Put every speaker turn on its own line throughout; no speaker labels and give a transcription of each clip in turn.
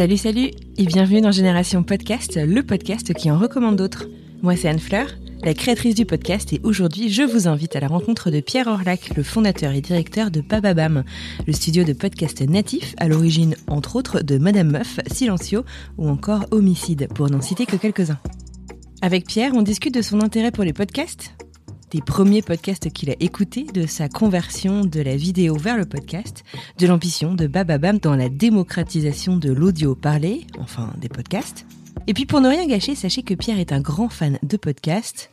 Salut, salut et bienvenue dans Génération Podcast, le podcast qui en recommande d'autres. Moi, c'est Anne Fleur, la créatrice du podcast, et aujourd'hui, je vous invite à la rencontre de Pierre Orlac, le fondateur et directeur de Bababam, le studio de podcast natif, à l'origine, entre autres, de Madame Meuf, Silencio ou encore Homicide, pour n'en citer que quelques-uns. Avec Pierre, on discute de son intérêt pour les podcasts, des premiers podcasts qu'il a écoutés, de sa conversion de la vidéo vers le podcast, de l'ambition de Bababam dans la démocratisation de l'audio parlé, enfin des podcasts. Et puis pour ne rien gâcher, sachez que Pierre est un grand fan de podcasts,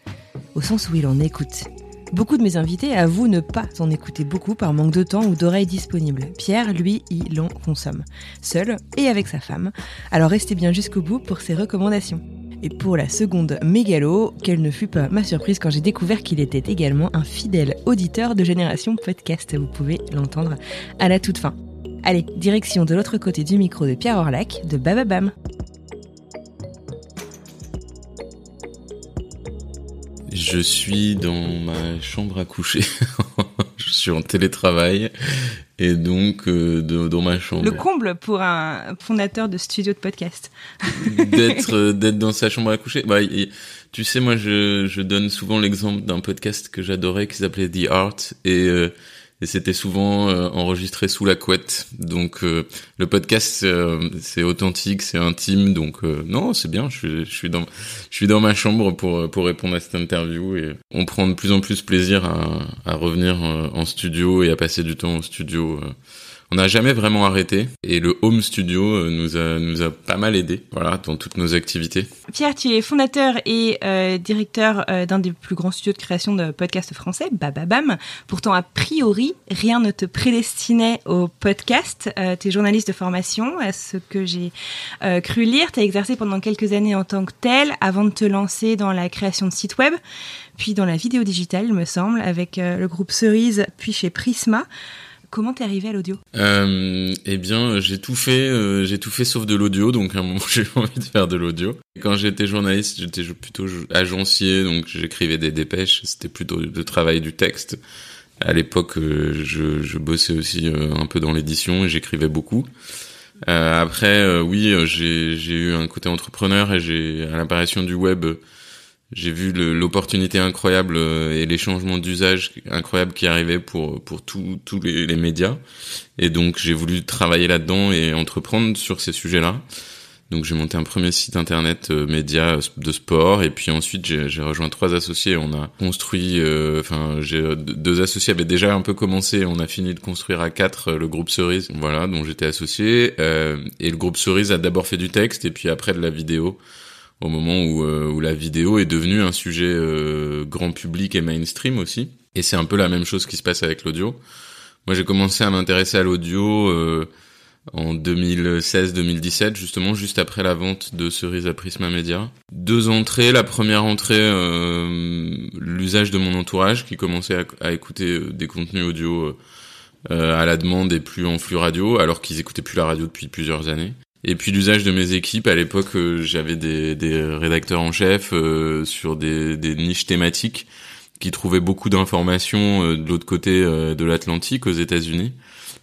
au sens où il en écoute. Beaucoup de mes invités avouent ne pas en écouter beaucoup par manque de temps ou d'oreilles disponibles. Pierre, lui, il en consomme, seul et avec sa femme. Alors restez bien jusqu'au bout pour ses recommandations. Et pour la seconde mégalo, quelle ne fut pas ma surprise quand j'ai découvert qu'il était également un fidèle auditeur de Génération Podcast. Vous pouvez l'entendre à la toute fin. Allez, direction de l'autre côté du micro de Pierre Orlac de Bababam.
Je suis dans ma chambre à coucher. suis en télétravail et donc euh, de, dans ma chambre.
Le comble pour un fondateur de studio de podcast.
d'être euh, d'être dans sa chambre à coucher. Bah, tu sais, moi, je, je donne souvent l'exemple d'un podcast que j'adorais qui s'appelait The Art et euh, et c'était souvent euh, enregistré sous la couette. Donc euh, le podcast euh, c'est authentique, c'est intime. Donc non, c'est bien. Je je suis dans je suis dans ma chambre pour pour répondre à cette interview et on prend de plus en plus plaisir à, à revenir en studio et à passer du temps au studio on n'a jamais vraiment arrêté et le home studio euh, nous a pas mal aidé voilà dans toutes nos activités.
Pierre, tu es fondateur et euh, directeur euh, d'un des plus grands studios de création de podcasts français, Bababam. Pourtant a priori, rien ne te prédestinait au podcast. tu es journaliste de formation, à ce que j'ai cru lire, tu as exercé pendant quelques années en tant que tel avant de te lancer dans la création de sites web, puis dans la vidéo digitale, il me semble, avec le groupe Cerise, puis chez Prisma. Comment t'es arrivé à l'audio
euh, Eh bien, j'ai tout fait, euh, j'ai tout fait sauf de l'audio. Donc à un moment, j'ai envie de faire de l'audio. Quand j'étais journaliste, j'étais plutôt agencier, donc j'écrivais des dépêches. C'était plutôt le travail du texte. À l'époque, euh, je, bossais aussi un peu dans l'édition et j'écrivais beaucoup. après, oui, j'ai eu un côté entrepreneur et à l'apparition du web j'ai vu l'opportunité incroyable euh, et les changements d'usage incroyables qui arrivaient pour pour tous les, les, médias. Et donc j'ai voulu travailler là-dedans et entreprendre sur ces sujets-là. Donc j'ai monté un premier site internet euh, média euh, de sport. Et puis ensuite j'ai rejoint trois associés. On a construit enfin j'ai deux associés avaient déjà un peu commencé. On a fini de construire à quatre le groupe Cerise voilà dont j'étais associé. Et le groupe Cerise a d'abord fait du texte et puis après de la vidéo au moment où, euh, où la vidéo est devenue un sujet euh, grand public et mainstream aussi. Et c'est un peu la même chose qui se passe avec l'audio. Moi, j'ai commencé à m'intéresser à l'audio euh, en 2016-2017, justement, juste après la vente de Cerise à Prisma Media. Deux entrées. La première entrée, l'usage de mon entourage qui commençait à, à écouter des contenus audio à la demande et plus en flux radio, alors qu'ils écoutaient plus la radio depuis plusieurs années. Et puis l'usage de mes équipes, à l'époque, euh, j'avais des, des, rédacteurs en chef euh, sur des, des, niches thématiques qui trouvaient beaucoup d'informations euh, de l'autre côté de l'Atlantique, aux États-Unis,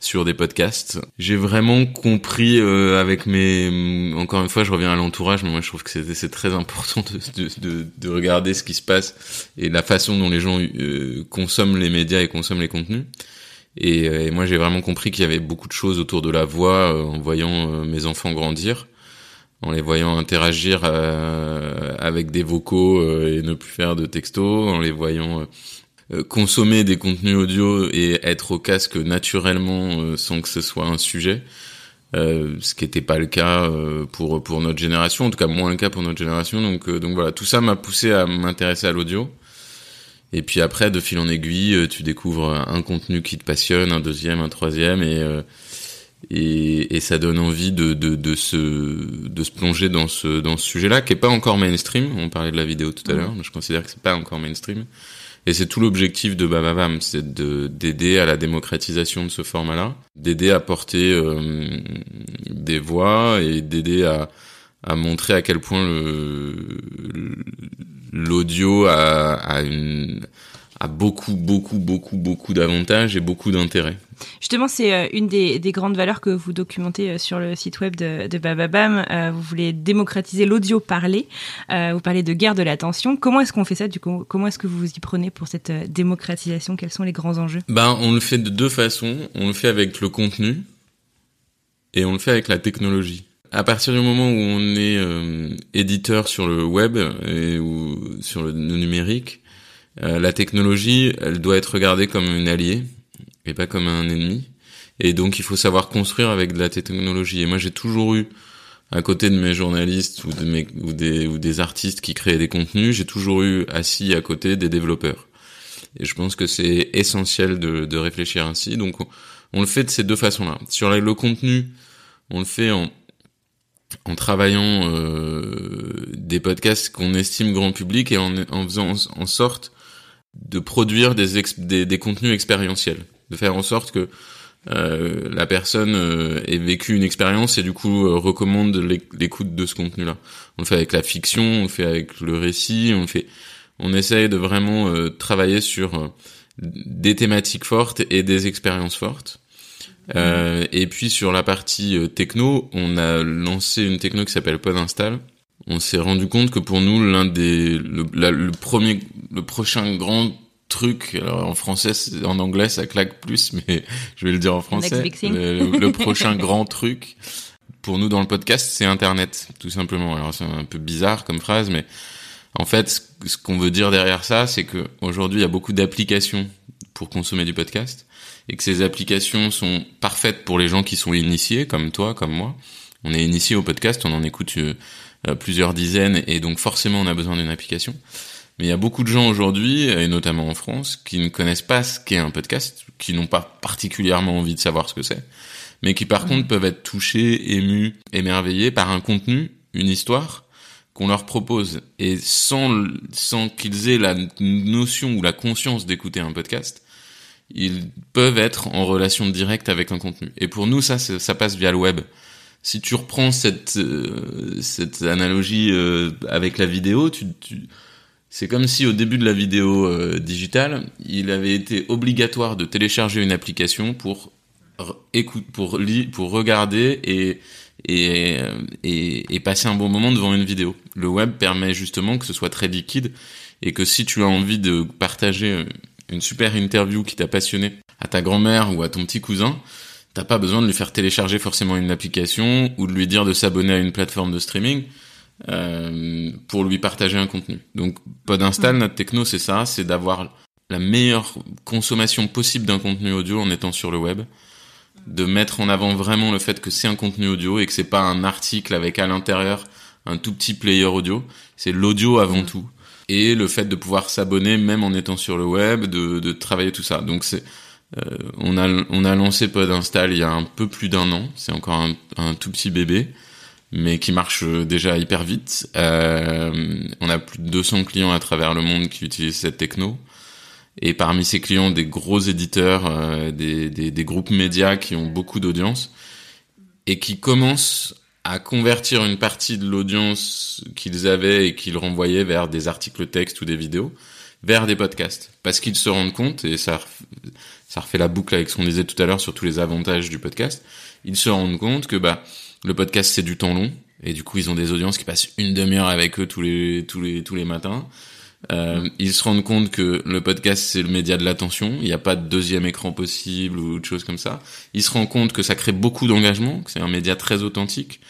sur des podcasts. J'ai vraiment compris avec mes... Mm, encore une fois, je reviens à l'entourage, mais moi je trouve que c'est très important de, de, de, regarder ce qui se passe et la façon dont les gens consomment les médias et consomment les contenus. Euh, et, moi, j'ai vraiment compris qu'il y avait beaucoup de choses autour de la voix euh, en voyant euh, mes enfants grandir, en les voyant interagir avec des vocaux et ne plus faire de textos, en les voyant consommer des contenus audio et être au casque naturellement sans que ce soit un sujet. Euh, ce qui n'était pas le cas euh, pour pour notre génération, en tout cas moins le cas pour notre génération. Donc euh, donc voilà, tout ça m'a poussé à m'intéresser à l'audio. Et puis après, de fil en aiguille, tu découvres un contenu qui te passionne, un deuxième, un troisième, et et, et ça donne envie de, de, de se de se plonger dans ce dans ce sujet-là, qui est pas encore mainstream. On parlait de la vidéo tout à l'heure, mais je considère que c'est pas encore mainstream. Et c'est tout l'objectif de Bababam, c'est de d'aider à la démocratisation de ce format-là, d'aider à porter euh, des voix et d'aider à, à montrer à quel point le l'audio a, a une a beaucoup, beaucoup, beaucoup, beaucoup d'avantages et beaucoup d'intérêt.
Justement, c'est euh, une des, des, grandes valeurs que vous documentez euh, sur le site web de, de Bababam. Euh, vous voulez démocratiser l'audio parlé. vous parlez de guerre de l'attention. Comment est-ce qu'on fait ça du coup? Comment est-ce que vous vous y prenez pour cette démocratisation? Quels sont les grands enjeux?
Ben, on le fait de deux façons. On le fait avec le contenu et on le fait avec la technologie. À partir du moment où on est éditeur sur le web et ou sur le numérique, euh, la technologie, elle doit être regardée comme une alliée et pas comme un ennemi. Et donc, il faut savoir construire avec de la technologie. Et moi, j'ai toujours eu, à côté de mes journalistes ou, de mes, ou, des, ou des artistes qui créaient des contenus, j'ai toujours eu assis à côté des développeurs. Et je pense que c'est essentiel de, de, réfléchir ainsi. Donc, on, le fait de ces deux façons-là. Sur le contenu, on le fait en, en travaillant euh, des podcasts qu'on estime grand public et en, faisant en sorte de produire des, contenus expérientiels, de faire en sorte que euh, la personne euh, ait vécu une expérience et du coup recommande l'écoute de ce contenu-là. On le fait avec la fiction, on le fait avec le récit, on le fait, on essaye de vraiment travailler sur des thématiques fortes et des expériences fortes. Et puis sur la partie techno, on a lancé une techno qui s'appelle Podinstall, on s'est rendu compte que pour nous l'un des le, le, premier le prochain grand truc alors en français en anglais ça claque plus mais je vais le dire en français. le, le, prochain grand truc pour nous dans le podcast c'est internet tout simplement. Alors c'est un peu bizarre comme phrase mais en fait ce qu'on veut dire derrière ça c'est que aujourd'hui il y a beaucoup d'applications pour consommer du podcast et que ces applications sont parfaites pour les gens qui sont initiés comme toi comme moi on est initié au podcast on en écoute euh, euh, plusieurs dizaines, et donc forcément on a besoin d'une application. Mais il y a beaucoup de gens aujourd'hui, et notamment en France, qui ne connaissent pas ce qu'est un podcast, qui n'ont pas particulièrement envie de savoir ce que c'est, mais qui par contre peuvent être touchés, émus, émerveillés par un contenu, une histoire qu'on leur propose. Et sans, sans qu'ils aient la notion ou la conscience d'écouter un podcast, ils peuvent être en relation directe avec un contenu. Et pour nous, ça, ça passe via le web si tu reprends cette euh, cette analogie euh, avec la vidéo, tu, tu c'est comme si au début de la vidéo euh, digitale, il avait été obligatoire de télécharger une application pour écoute pour li pour regarder et et, et et passer un bon moment devant une vidéo. Le web permet justement que ce soit très liquide et que si tu as envie de partager une super interview qui t'a passionné à ta grand-mère ou à ton petit cousin, T'as pas besoin de lui faire télécharger forcément une application ou de lui dire de s'abonner à une plateforme de streaming euh, pour lui partager un contenu. Donc Podinstall, notre techno, c'est ça, c'est d'avoir la meilleure consommation possible d'un contenu audio en étant sur le web, de mettre en avant vraiment le fait que c'est un contenu audio et que c'est pas un article avec à l'intérieur un tout petit player audio, c'est l'audio avant mm. tout. Et le fait de pouvoir s'abonner même en étant sur le web, de, de travailler tout ça. Donc c'est euh, on a on a lancé Podinstall il y a un peu plus d'un an. C'est encore un, un, tout petit bébé, mais qui marche déjà hyper vite. Euh, on a plus de 200 clients à travers le monde qui utilisent cette techno. Et parmi ces clients, des gros éditeurs, euh, des, des, des, groupes médias qui ont beaucoup d'audience et qui commencent à convertir une partie de l'audience qu'ils avaient et qu'ils renvoyaient vers des articles textes ou des vidéos vers des podcasts parce qu'ils se rendent compte et ça ça refait la boucle avec ce qu'on disait tout à l'heure sur tous les avantages du podcast. Ils se rendent compte que bah le podcast c'est du temps long et du coup ils ont des audiences qui passent une demi-heure avec eux tous les tous les tous les matins. Euh, ils se rendent compte que le podcast c'est le média de l'attention, il n'y a pas de deuxième écran possible ou autre chose comme ça. Ils se rendent compte que ça crée beaucoup d'engagement, que c'est un média très authentique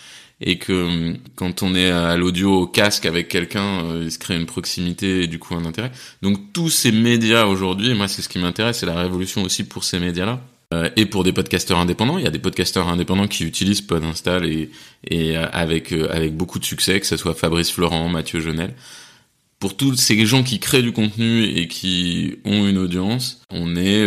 et que hum, quand on est à l'audio au casque avec quelqu'un, euh, il se crée une proximité et du coup un intérêt. Donc tous ces médias aujourd'hui, moi c'est ce qui m'intéresse, c'est la révolution aussi pour ces médias-là. Euh, et pour des podcasteurs indépendants, il y a des podcasteurs indépendants qui utilisent Podinstall et, et euh, avec avec beaucoup de succès, que ce soit Fabrice Florent, Mathieu Genel. Pour tous ces gens qui créent du contenu et qui ont une audience, on est,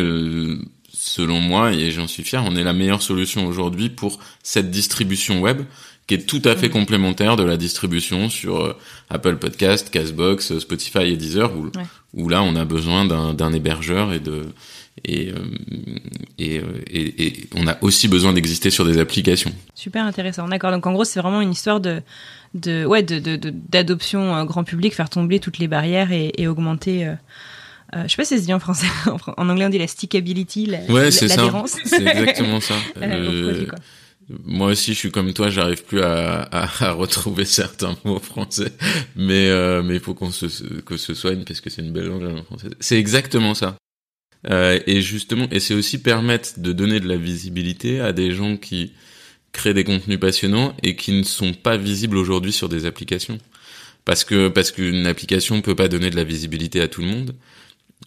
selon moi, et j'en suis fier, on est la meilleure solution aujourd'hui pour cette distribution web qui est tout à fait mmh. complémentaire de la distribution sur Apple Podcast, Castbox, Spotify et Deezer, où, où là on a besoin d'un hébergeur et de et, euh, et, euh, et, et, on a aussi besoin d'exister sur des applications.
Super intéressant, d'accord. Donc en gros, c'est vraiment une histoire de, de ouais, d'adoption de, grand public, faire tomber toutes les barrières et, augmenter. Euh, euh, je sais pas si c'est dit en français. En anglais, on dit la stickability, la,
ouais, c'est ça. C'est exactement ça. euh, moi aussi, je suis comme toi, j'arrive plus à, à, à, retrouver certains mots français, mais euh, mais il faut qu'on se que se soigne parce que c'est une belle langue en français. C'est exactement ça. Euh, et justement, et c'est aussi permettre de donner de la visibilité à des gens qui créent des contenus passionnants et qui ne sont pas visibles aujourd'hui sur des applications. Parce que parce qu'une application peut pas donner de la visibilité à tout le monde.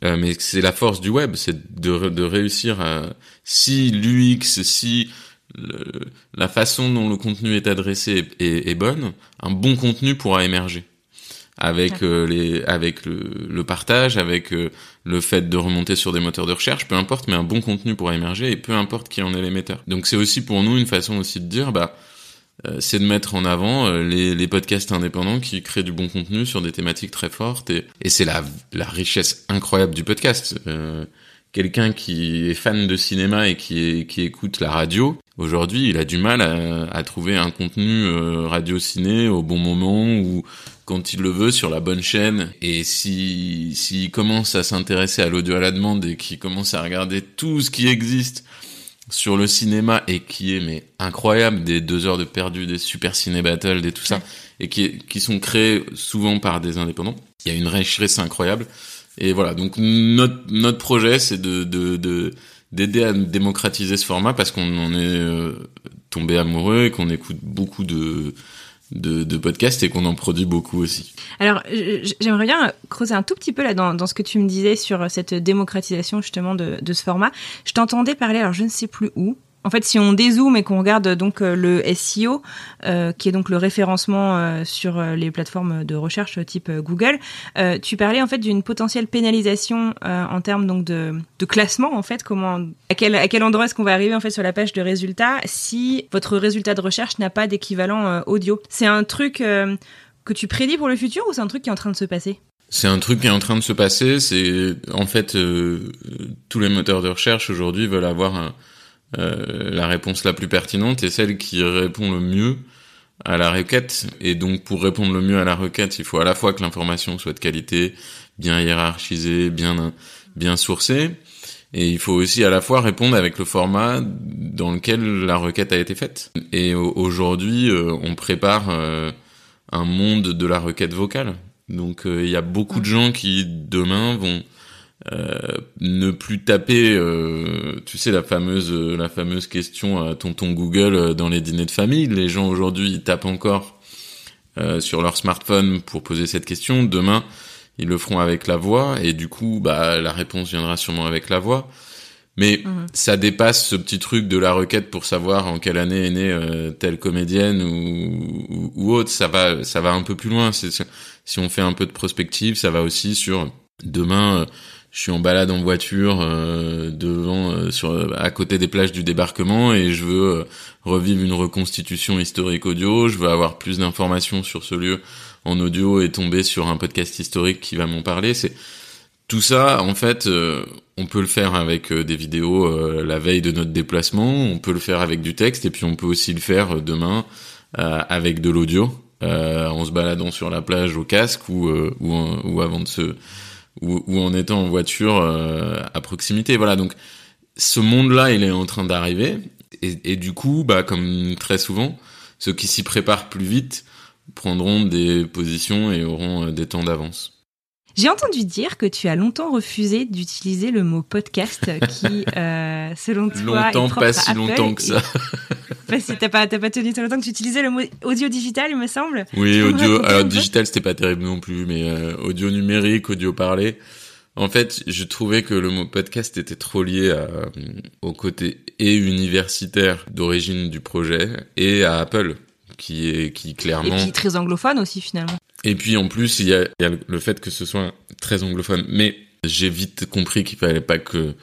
Euh, mais c'est la force du web, c'est de, de réussir à si l'UX, si le, la façon dont le contenu est adressé est, est bonne, un bon contenu pourra émerger avec euh, les avec le, le, partage, avec euh, le fait de remonter sur des moteurs de recherche, peu importe, mais un bon contenu pourra émerger et peu importe qui en est l'émetteur. Donc c'est aussi pour nous une façon aussi de dire bah euh, c'est de mettre en avant les, les, podcasts indépendants qui créent du bon contenu sur des thématiques très fortes et, et c'est la, la richesse incroyable du podcast. Quelqu'un qui est fan de cinéma et qui, qui écoute la radio, aujourd'hui, il a du mal à, à trouver un contenu radio-ciné au bon moment ou quand il le veut sur la bonne chaîne. Et si s'il commence à s'intéresser à l'audio à la demande et qu'il commence à regarder tout ce qui existe sur le cinéma et qui est mais incroyable des deux heures de perdu des super ciné battles des tout ça et qui qui sont créés souvent par des indépendants il y a une richesse incroyable. Et voilà donc notre notre projet c'est de de d'aider à démocratiser ce format parce qu'on en est euh, tombé amoureux et qu'on écoute beaucoup de de, podcasts et qu'on en produit beaucoup aussi.
Alors, j'aimerais bien creuser un tout petit peu là dans, dans, ce que tu me disais sur cette démocratisation justement de, de ce format. Je t'entendais parler, alors je ne sais plus où, en fait, si on dézoome et qu'on regarde donc euh, le SEO, euh, qui est donc le référencement euh, sur les plateformes de recherche type Google, tu parlais en fait d'une potentielle pénalisation en termes donc de, classement en fait. Comment, à quel endroit est-ce qu'on va arriver en fait sur la page de résultats si votre résultat de recherche n'a pas d'équivalent audio? C'est un truc que tu prédis pour le futur ou c'est un truc qui est en train de se passer?
C'est un truc qui est en train de se passer. C'est en fait tous les moteurs de recherche aujourd'hui veulent avoir euh, la réponse la plus pertinente est celle qui répond le mieux à la requête. Et donc, pour répondre le mieux à la requête, il faut à la fois que l'information soit de qualité, bien hiérarchisée, bien, bien sourcée. Et il faut aussi à la fois répondre avec le format dans lequel la requête a été faite. Et aujourd'hui, euh, on prépare euh, un monde de la requête vocale. Donc, il y a beaucoup de gens qui, demain, vont euh, ne plus taper, euh, tu sais la fameuse la fameuse question à tonton Google euh, dans les dîners de famille. Les gens aujourd'hui ils tapent encore sur leur smartphone pour poser cette question. Demain ils le feront avec la voix et du coup bah la réponse viendra sûrement avec la voix. Mais mhm. ça dépasse ce petit truc de la requête pour savoir en quelle année est née telle comédienne ou, ou, ou, autre. Ça va ça va un peu plus loin. Si on fait un peu de prospective, ça va aussi sur demain je suis en balade en voiture euh, devant euh, sur à côté des plages du débarquement et je veux euh, revivre une reconstitution historique audio, je veux avoir plus d'informations sur ce lieu en audio et tomber sur un podcast historique qui va m'en parler, c'est tout ça en fait on peut le faire avec des vidéos la veille de notre déplacement, on peut le faire avec du texte et puis on peut aussi le faire demain avec de l'audio en se baladant sur la plage au casque ou ou, ou avant de se ou, ou en étant en voiture euh, à proximité. Voilà, donc ce monde-là, il est en train d'arriver. Et, et, du coup, bah, comme très souvent, ceux qui s'y préparent plus vite prendront des positions et auront euh, des temps d'avance.
J'ai entendu dire que tu as longtemps refusé d'utiliser le mot podcast qui, euh, selon toi,
longtemps,
est propre
pas si longtemps que ça.
Bah, si t'as pas, t'as pas tenu longtemps que tu utilisais le mot audio digital, il me semble.
Oui, audio. Alors digital, c'était pas terrible non plus, mais euh, audio numérique, audio parlé. En fait, je trouvais que le mot podcast était trop lié à, au côté et universitaire d'origine du projet et à Apple, qui est qui clairement.
Et puis très anglophone aussi finalement.
Et puis en plus, il y a, il y a le fait que ce soit très anglophone. Mais j'ai vite compris qu'il fallait pas que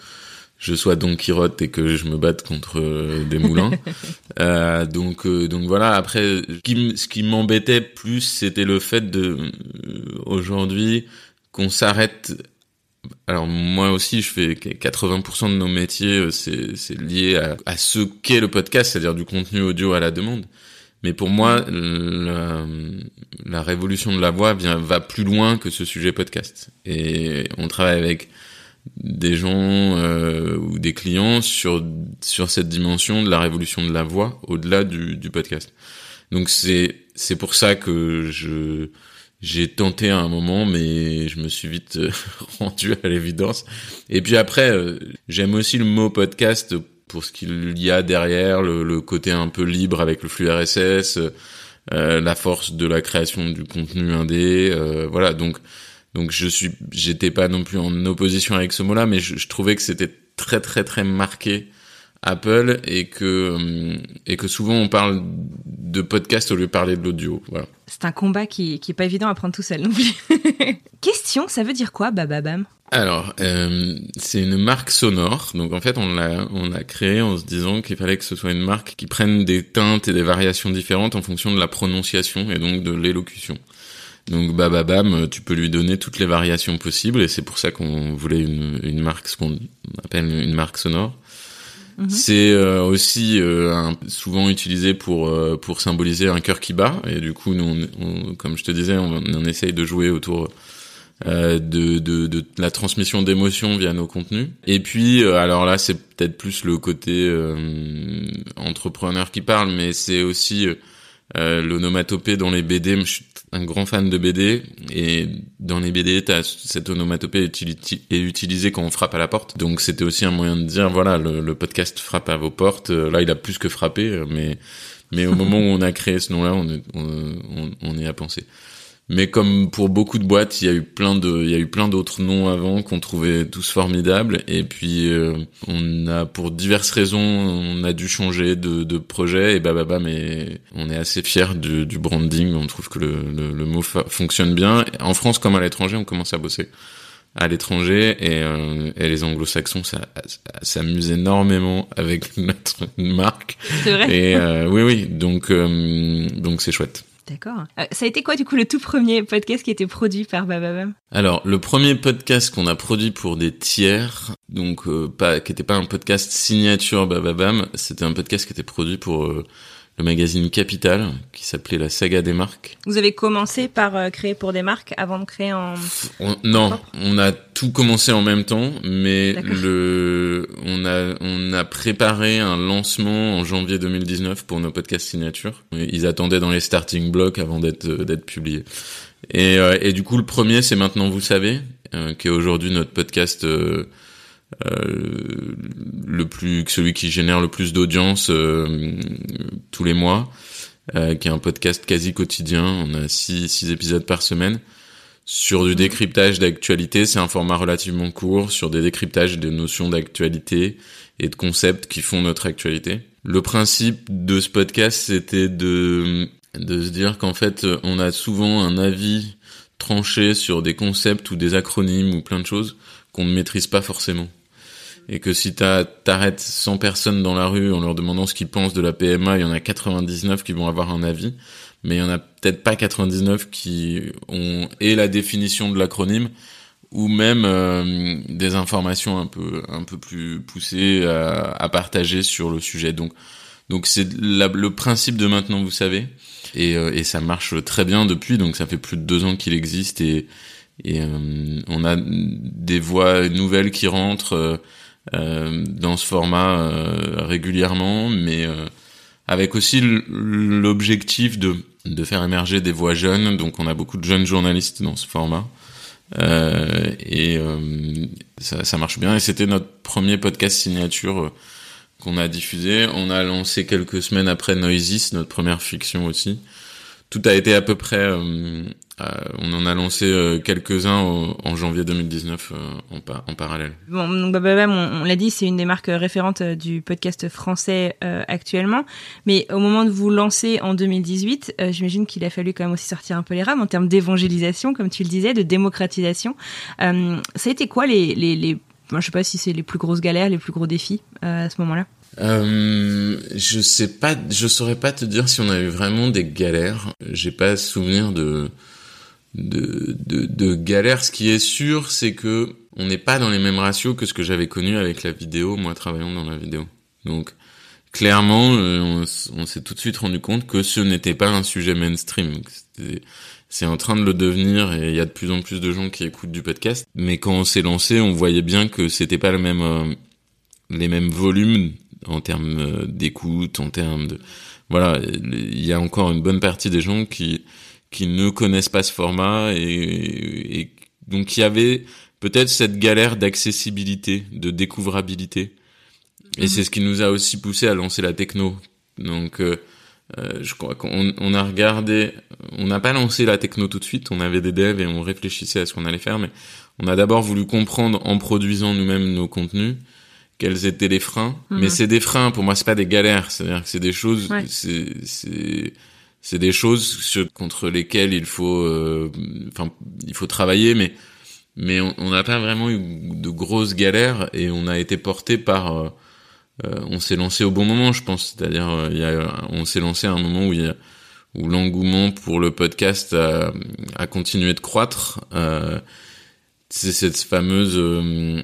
je sois Don Quirote et que je me batte contre euh, des moulins. euh, donc euh, donc voilà. Après, ce qui m'embêtait plus, c'était le fait de euh, aujourd'hui qu'on s'arrête. Alors moi aussi, je fais 80% de nos métiers, c'est c'est lié à, à ce qu'est le podcast, c'est-à-dire du contenu audio à la demande. Mais pour moi, la, la révolution de la voix vient va plus loin que ce sujet podcast. Et on travaille avec des gens euh, ou des clients sur sur cette dimension de la révolution de la voix au-delà du, du podcast. Donc c'est c'est pour ça que je j'ai tenté à un moment, mais je me suis vite rendu à l'évidence. Et puis après, euh, j'aime aussi le mot podcast pour ce qu'il y a derrière, le, le, côté un peu libre avec le flux RSS, euh, la force de la création du contenu indé, euh, voilà. Donc donc je suis, j'étais pas non plus en opposition avec ce mot-là, mais je, je trouvais que c'était très très très marqué Apple et que et que souvent on parle de podcast au lieu de parler de l'audio. Voilà.
C'est un combat qui qui est pas évident à prendre tout seul. Question, ça veut dire quoi Bababam
Alors, euh, c'est une marque sonore. Donc en fait, on l'a on l'a créé en se disant qu'il fallait que ce soit une marque qui prenne des teintes et des variations différentes en fonction de la prononciation et donc de l'élocution. Donc Bababam, tu peux lui donner toutes les variations possibles et c'est pour ça qu'on voulait une, une marque, ce qu'on appelle une marque sonore. Mmh. C'est euh, aussi euh, souvent utilisé pour euh, pour symboliser un cœur qui bat et du coup nous, on, on, comme je te disais, on, on essaye de jouer autour euh, de, de, de la transmission d'émotions via nos contenus. Et puis alors là c'est peut-être plus le côté entrepreneur qui parle, mais c'est aussi l'onomatopée dans les BD. Je suis un grand fan de BD et dans les BD, t'as cette onomatopée est utilisée quand on frappe à la porte. Donc c'était aussi un moyen de dire voilà le, podcast frappe à vos portes. Là, il a plus que frappé, mais mais au moment où on a créé ce nom-là, on, on, on, y a pensé. Mais comme pour beaucoup de boîtes, il y a eu plein de, il y a eu plein d'autres noms avant qu'on trouvait tous formidables. Et puis euh, on a, pour diverses raisons, on a dû changer de, de projet. Et bah bah bah, mais on est assez fiers du, du branding. On trouve que le, le, le mot fonctionne bien. En France comme à l'étranger, on commence à bosser à l'étranger et, euh, et les anglo-saxons ça s'amusent énormément avec notre marque.
C'est vrai.
Et euh, oui oui, donc euh, donc c'est chouette.
D'accord. Euh, ça a été quoi du coup le tout premier podcast qui a été produit par Bababam?
Alors le premier podcast qu'on a produit pour des tiers, donc euh, pas qui était pas un podcast signature Bababam, c'était un podcast qui était produit pour euh, le magazine Capital qui s'appelait La Saga des marques.
Vous avez commencé par euh, créer pour des marques avant de créer en
on, Non, on a tout commencé en même temps, mais le on a on a préparé un lancement en janvier 2019 pour nos podcasts signature. Ils attendaient dans les starting blocks avant d'être d'être publiés. Et, euh, et du coup, le premier, c'est maintenant vous savez, euh, qui est aujourd'hui notre podcast euh, le plus celui qui génère le plus d'audience euh, tous les mois, euh, qui est un podcast quasi quotidien. On a six, six épisodes par semaine sur du décryptage d'actualité. C'est un format relativement court sur des décryptages des notions d'actualité et de concepts qui font notre actualité. Le principe de ce podcast, c'était de de se dire qu'en fait, on a souvent un avis tranché sur des concepts ou des acronymes ou plein de choses qu'on ne maîtrise pas forcément et que si t'arrêtes 100 personnes dans la rue en leur demandant ce qu'ils pensent de la PMA, il y en a 99 qui vont avoir un avis, mais il y en a peut-être pas 99 qui ont et la définition de l'acronyme ou même euh, des informations un peu un peu plus poussées à, à partager sur le sujet. Donc donc c'est le principe de maintenant, vous savez, et, euh, et ça marche très bien depuis. Donc ça fait plus de deux ans qu'il existe et et euh, on a des voix nouvelles qui rentrent euh, dans ce format euh, régulièrement, mais euh, avec aussi l'objectif de, de faire émerger des voix jeunes. Donc on a beaucoup de jeunes journalistes dans ce format. Euh, et euh, ça, ça, marche bien. Et c'était notre premier podcast signature euh, qu'on a diffusé. On a lancé quelques semaines après Noisis, notre première fiction aussi. Tout a été à peu près euh, on en a lancé euh, quelques-uns en janvier 2019 euh, en, en, parallèle.
Bon, donc Bababam, on, l'a dit, c'est une des marques référentes du podcast français actuellement. Mais au moment de vous lancer en 2018, j'imagine qu'il a fallu quand même aussi sortir un peu les rames en termes d'évangélisation, comme tu le disais, de démocratisation. ça a été quoi les, les, les je sais pas si c'est les plus grosses galères, les plus gros défis à ce moment-là?
Euh, je sais pas, je saurais pas te dire si on a eu vraiment des galères. J'ai pas souvenir de de, de, de galère. Ce qui est sûr, c'est que on n'est pas dans les mêmes ratios que ce que j'avais connu avec la vidéo, moi travaillant dans la vidéo. Donc clairement, euh, on, s'est tout de suite rendu compte que ce n'était pas un sujet mainstream. C'est en train de le devenir et il y a de plus en plus de gens qui écoutent du podcast. Mais quand on s'est lancé, on voyait bien que c'était pas le même, euh, les mêmes volumes en termes euh, d'écoute, en termes de, voilà, il y a encore une bonne partie des gens qui qui ne connaissent pas ce format et, et donc il y avait peut-être cette galère d'accessibilité, de découvrabilité. Et mhm. c'est ce qui nous a aussi poussé à lancer la techno. Donc euh, euh, je crois qu'on on a regardé, on n'a pas lancé la techno tout de suite, on avait des devs et on réfléchissait à ce qu'on allait faire, mais on a d'abord voulu comprendre en produisant nous-mêmes nos contenus quels étaient les freins. Mais mhm. c'est des freins, pour moi c'est pas des galères, c'est-à-dire que c'est des choses, c'est c'est des choses contre lesquelles il faut, euh, enfin, il faut travailler, mais mais on n'a pas vraiment eu de grosses galères et on a été porté par, euh, euh, on s'est lancé au bon moment, je pense. C'est-à-dire, il y a, on s'est lancé à un moment où il y a, où l'engouement pour le podcast a, a continué de croître. c'est cette fameuse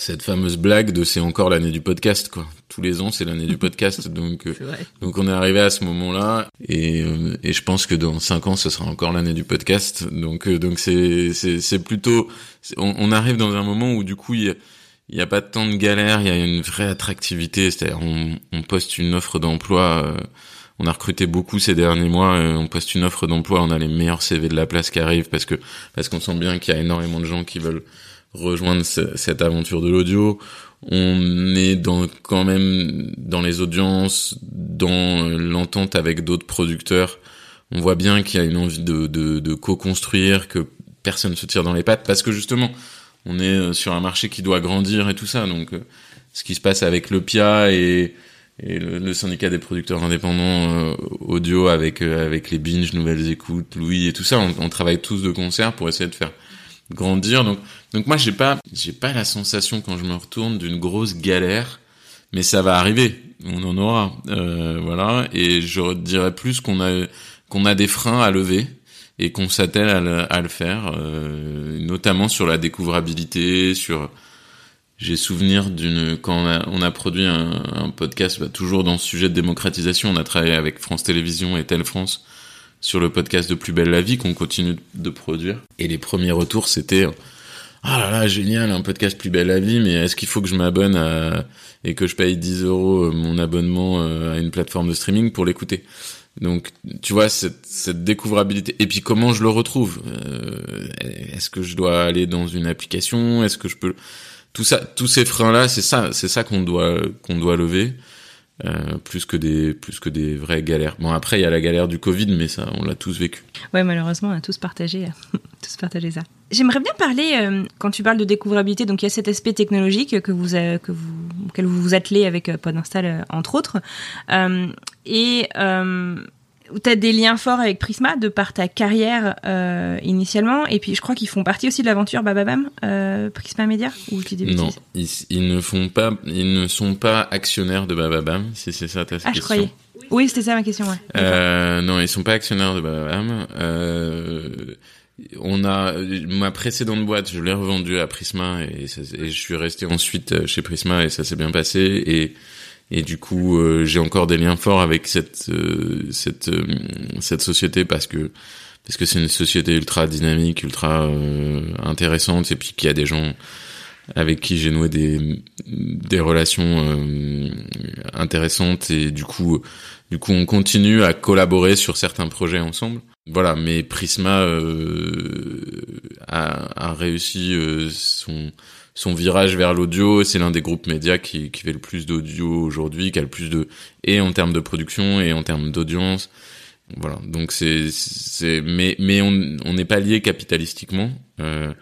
cette fameuse blague de c'est encore l'année du podcast quoi. Tous les ans c'est l'année du podcast donc euh, donc on est arrivé à ce moment-là et euh, et je pense que dans cinq ans ce sera encore l'année du podcast. Donc euh, donc c'est c'est c'est plutôt on, on, arrive dans un moment où du coup il y a, il y a pas tant de galères, il y a une vraie attractivité, c'est-à-dire on, on poste une offre d'emploi on a recruté beaucoup ces derniers mois, on poste une offre d'emploi, on a les meilleurs CV de la place qui arrivent parce que parce qu'on sent bien qu'il y a énormément de gens qui veulent rejoindre cette aventure de l'audio. On est dans, quand même dans les audiences, dans l'entente avec d'autres producteurs. On voit bien qu'il y a une envie de, de, de co-construire, que personne se tire dans les pattes, parce que justement, on est euh, sur un marché qui doit grandir et tout ça. Donc, euh, ce qui se passe avec le PIA et, et le, syndicat des producteurs indépendants euh, audio avec avec les binge, nouvelles écoutes, Louis et tout ça, on, on travaille tous de concert pour essayer de faire grandir. Donc, donc moi, j'ai pas, j'ai pas la sensation quand je me retourne d'une grosse galère, mais ça va arriver. On en aura, euh, voilà. Et je dirais plus qu'on a, qu'on a des freins à lever et qu'on s'attelle à, le, à le faire, euh, notamment sur la découvrabilité, sur j'ai souvenir d'une quand on a, on a produit un, podcast bah, toujours dans ce sujet de démocratisation. On a travaillé avec France Télévisions et Telle France sur le podcast de Plus belle la vie qu'on continue de produire. Et les premiers retours, c'était ah là là génial un podcast Plus belle la vie, mais est-ce qu'il faut que je m'abonne à... et que je paye 10 euros euh, mon abonnement euh, à une plateforme de streaming pour l'écouter? Donc, tu vois, cette, cette, découvrabilité. Et puis, comment je le retrouve? Euh, Est-ce que je dois aller dans une application? Est-ce que je peux Tout ça, tous ces freins-là, c'est ça, c'est ça qu'on doit qu'on doit lever. Euh, plus que des plus que des vraies galères. Bon après il y a la galère du Covid mais ça on l'a tous vécu.
Ouais malheureusement on a tous partagé tous partagé ça. J'aimerais bien parler euh, quand tu parles de découvrabilité donc il y a cet aspect technologique que vous euh, que vous auquel vous vous attelez avec Podinstall entre autres et tu as des liens forts avec Prisma de par ta carrière euh, initialement et puis je crois qu'ils font partie aussi de l'aventure Bababam euh, Prisma Media ou tu dis
Non, ils, ils, ne font pas ils ne sont pas actionnaires de Bababam si c'est ça ta ah, question. Je croyais.
Oui, c'était ça ma question ouais.
Euh, non, ils sont pas actionnaires de Bababam. Euh, on a ma précédente boîte, je l'ai revendue à Prisma et, et, je suis resté ensuite chez Prisma et ça s'est bien passé et et du coup euh, j'ai encore des liens forts avec cette euh, cette euh, cette société parce que parce que c'est une société ultra dynamique, ultra intéressante et puis qu'il y a des gens avec qui j'ai noué des des relations intéressantes et du coup du coup on continue à collaborer sur certains projets ensemble. Voilà, mais Prisma a, a réussi son son virage vers l'audio. C'est l'un des groupes médias qui, qui fait le plus d'audio aujourd'hui, qui a le plus de et en termes de production et en termes d'audience. voilà. Donc c'est c'est mais mais on on n'est pas lié capitalistiquement. Euh,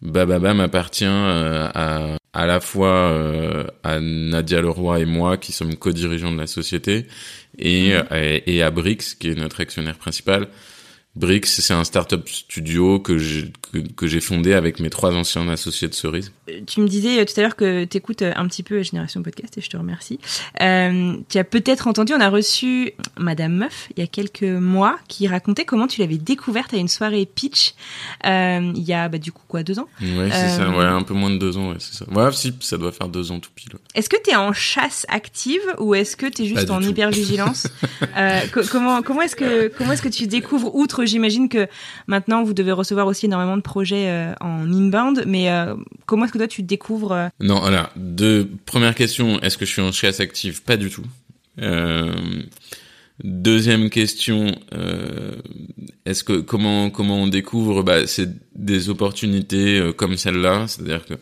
Bababa m'appartient euh, à à la fois euh, à Nadia Leroy et moi qui sommes co-dirigeants de la société et, mmh. et, et à Brix qui est notre actionnaire principal Brix, c'est un startup studio que j'ai que, j'ai fondé avec mes trois anciens associés de Cerise.
Euh, tu me disais euh, tout à l'heure que tu écoutes euh, un petit peu Génération Podcast et je te remercie. Euh, tu as peut-être entendu, on a reçu Madame Meuf il y a quelques mois qui racontait comment tu l'avais découverte à une soirée pitch euh, il y a bah, du coup quoi deux ans?
Ouais, c'est ça, ouais, un peu moins de deux ans, ouais, c'est ça. Ouais, si, ça doit faire deux ans tout pile.
Est-ce que tu es en chasse active ou est-ce que tu es juste en hyper vigilance Comment comment est-ce que comment est-ce que tu découvres outre j'imagine que maintenant vous devez recevoir aussi énormément de projets euh, en inbound, mais euh, comment est-ce que toi tu découvres euh,
Non, voilà. De première question, est-ce que je suis en chasse active? Pas du tout. Deuxième question, est-ce que comment comment on découvre? Bah, c'est des opportunités comme celle-là, c'est-à-dire que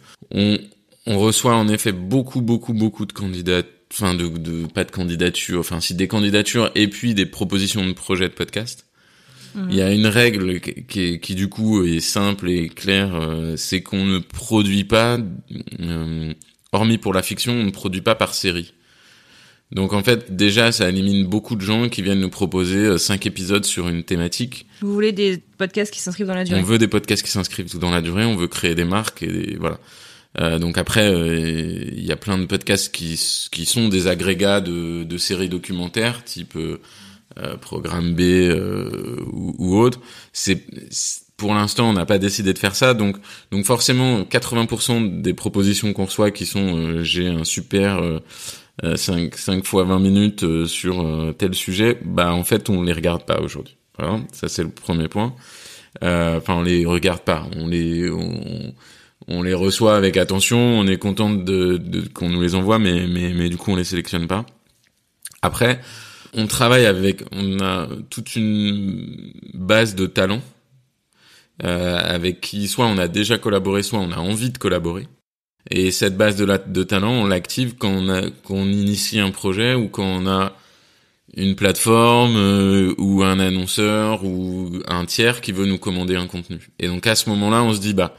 on reçoit en effet beaucoup beaucoup beaucoup de candidats enfin de pas de candidatures, enfin si des candidatures et puis des propositions de projets de podcast. Il y a une règle qui, qui, du coup est simple et claire, euh, c'est qu'on ne produit pas, euh, hormis pour la fiction, on ne produit pas par série. Donc en fait, déjà, ça élimine beaucoup de gens qui viennent nous proposer euh, cinq épisodes sur une thématique.
Vous voulez des podcasts qui s'inscrivent dans la durée?
On veut des podcasts qui s'inscrivent dans la durée. On veut créer des marques et voilà. Euh, donc après, il y a plein de podcasts qui, qui sont des agrégats de, de séries documentaires, type euh, programme B euh, ou, ou, autre. C'est pour l'instant, on n'a pas décidé de faire ça, donc donc forcément, 80% des propositions qu'on reçoit qui sont euh, j'ai un super 5 5 fois 20 minutes sur tel sujet, bah en fait, on les regarde pas aujourd'hui. Voilà, ça c'est le premier point. Enfin, on les regarde pas, on les on, on les reçoit avec attention, on est content de, de qu'on nous les envoie, mais mais mais du coup, on les sélectionne pas. Après, on travaille avec, on a toute une base de talents euh, avec qui soit on a déjà collaboré, soit on a envie de collaborer. Et cette base de, talents, on l'active quand on a, qu'on initie un projet ou quand on a une plateforme euh, ou un annonceur ou un tiers qui veut nous commander un contenu. Et donc à ce moment-là, on se dit bah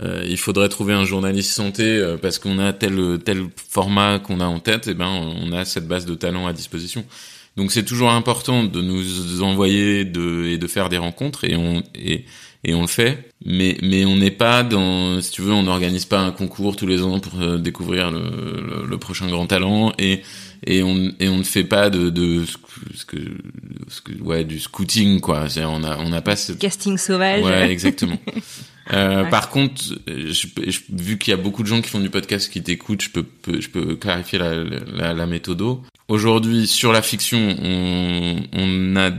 euh, il faudrait trouver un journaliste santé euh, parce qu'on a tel tel format qu'on a en tête, et ben on a cette base de talent à disposition. Donc c'est toujours important de nous envoyer de, et de faire des rencontres et on et, et on le fait. Mais mais on n'est pas dans si tu veux on n'organise pas un concours tous les ans pour euh, découvrir le, le, prochain grand talent et et on et on ne fait pas de de ce que, ce que ouais du scouting quoi. On a on n'a pas ce
casting sauvage.
Ouais exactement. Euh, Par contre, je, vu qu'il y a beaucoup de gens qui font du podcast qui t'écoutent, je peux, je peux clarifier la, la, la méthode. Aujourd'hui, sur la fiction, on, on a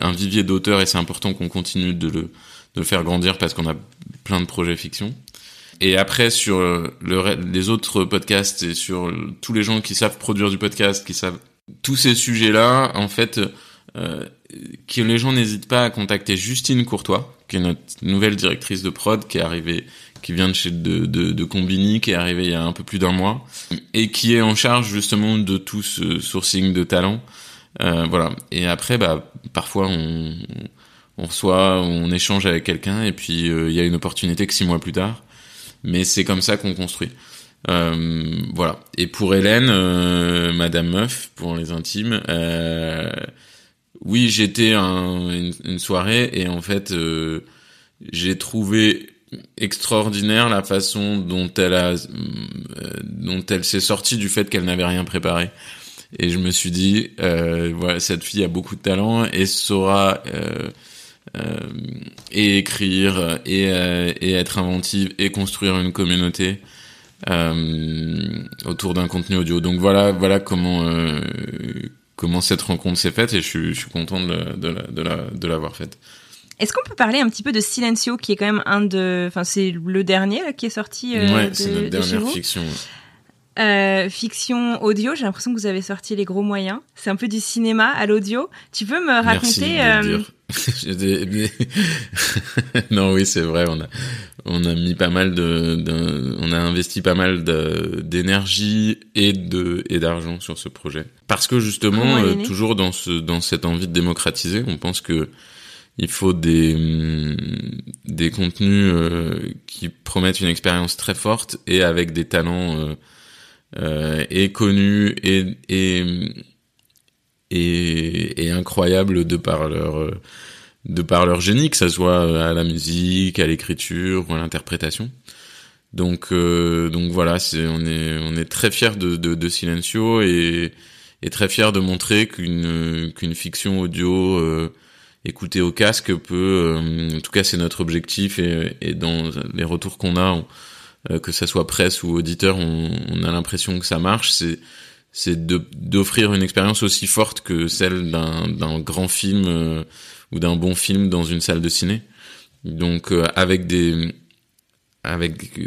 un vivier d'auteurs et c'est important qu'on continue de le, de le faire grandir parce qu'on a plein de projets fiction. Et après, sur le, les autres podcasts et sur tous les gens qui savent produire du podcast, qui savent tous ces sujets-là, en fait, euh, que les gens n'hésitent pas à contacter Justine Courtois, qui est notre nouvelle directrice de prod, qui est arrivée, qui vient de chez de, de, de Combini, qui est arrivée il y a un peu plus d'un mois, et qui est en charge justement de tout ce sourcing de talent. Euh, voilà. Et après, bah, parfois on reçoit, on échange avec quelqu'un, et puis euh, il y a une opportunité que six mois plus tard. Mais c'est comme ça qu'on construit. Euh, voilà. Et pour Hélène, euh, Madame Meuf, pour les intimes, euh, oui, j'étais une, une, soirée et en fait, euh, j'ai trouvé extraordinaire la façon dont elle a, dont elle s'est sortie du fait qu'elle n'avait rien préparé. Et je me suis dit, euh, voilà, cette fille a beaucoup de talent et saura euh et écrire et, et, être inventive et construire une communauté autour d'un contenu audio. Donc voilà, voilà comment comment cette rencontre s'est faite et je suis, je suis content de, de, de, la, de l'avoir faite.
Est-ce qu'on peut parler un petit peu de Silencio, qui est quand même un de, enfin c'est le dernier qui est sorti
euh, ouais, c'est notre dernière fiction.
Euh, fiction audio, j'ai l'impression que vous avez sorti les gros moyens. C'est un peu du cinéma à l'audio. Tu peux me raconter
Merci non, oui, c'est vrai. On a, on a mis pas mal de, de on a investi pas mal d'énergie et de et d'argent sur ce projet. Parce que justement, euh, toujours dans ce, dans cette envie de démocratiser, on pense que il faut des, mm, des contenus euh, qui promettent une expérience très forte et avec des talents euh, euh et connus et, et et, et incroyables de par leur de par leur génie, que ça soit à la musique, à l'écriture ou à l'interprétation. Donc donc voilà, c'est on est on est très fier de, de, de Silencio et, et très fier de montrer qu'une qu'une fiction audio euh, écouter au casque peut, euh, en tout cas c'est notre objectif et, et, dans les retours qu'on a, euh, que ça soit presse ou auditeur, on, on a l'impression que ça marche. C'est c'est d'offrir une expérience aussi forte que celle d'un grand film euh, ou d'un bon film dans une salle de ciné. Donc avec des avec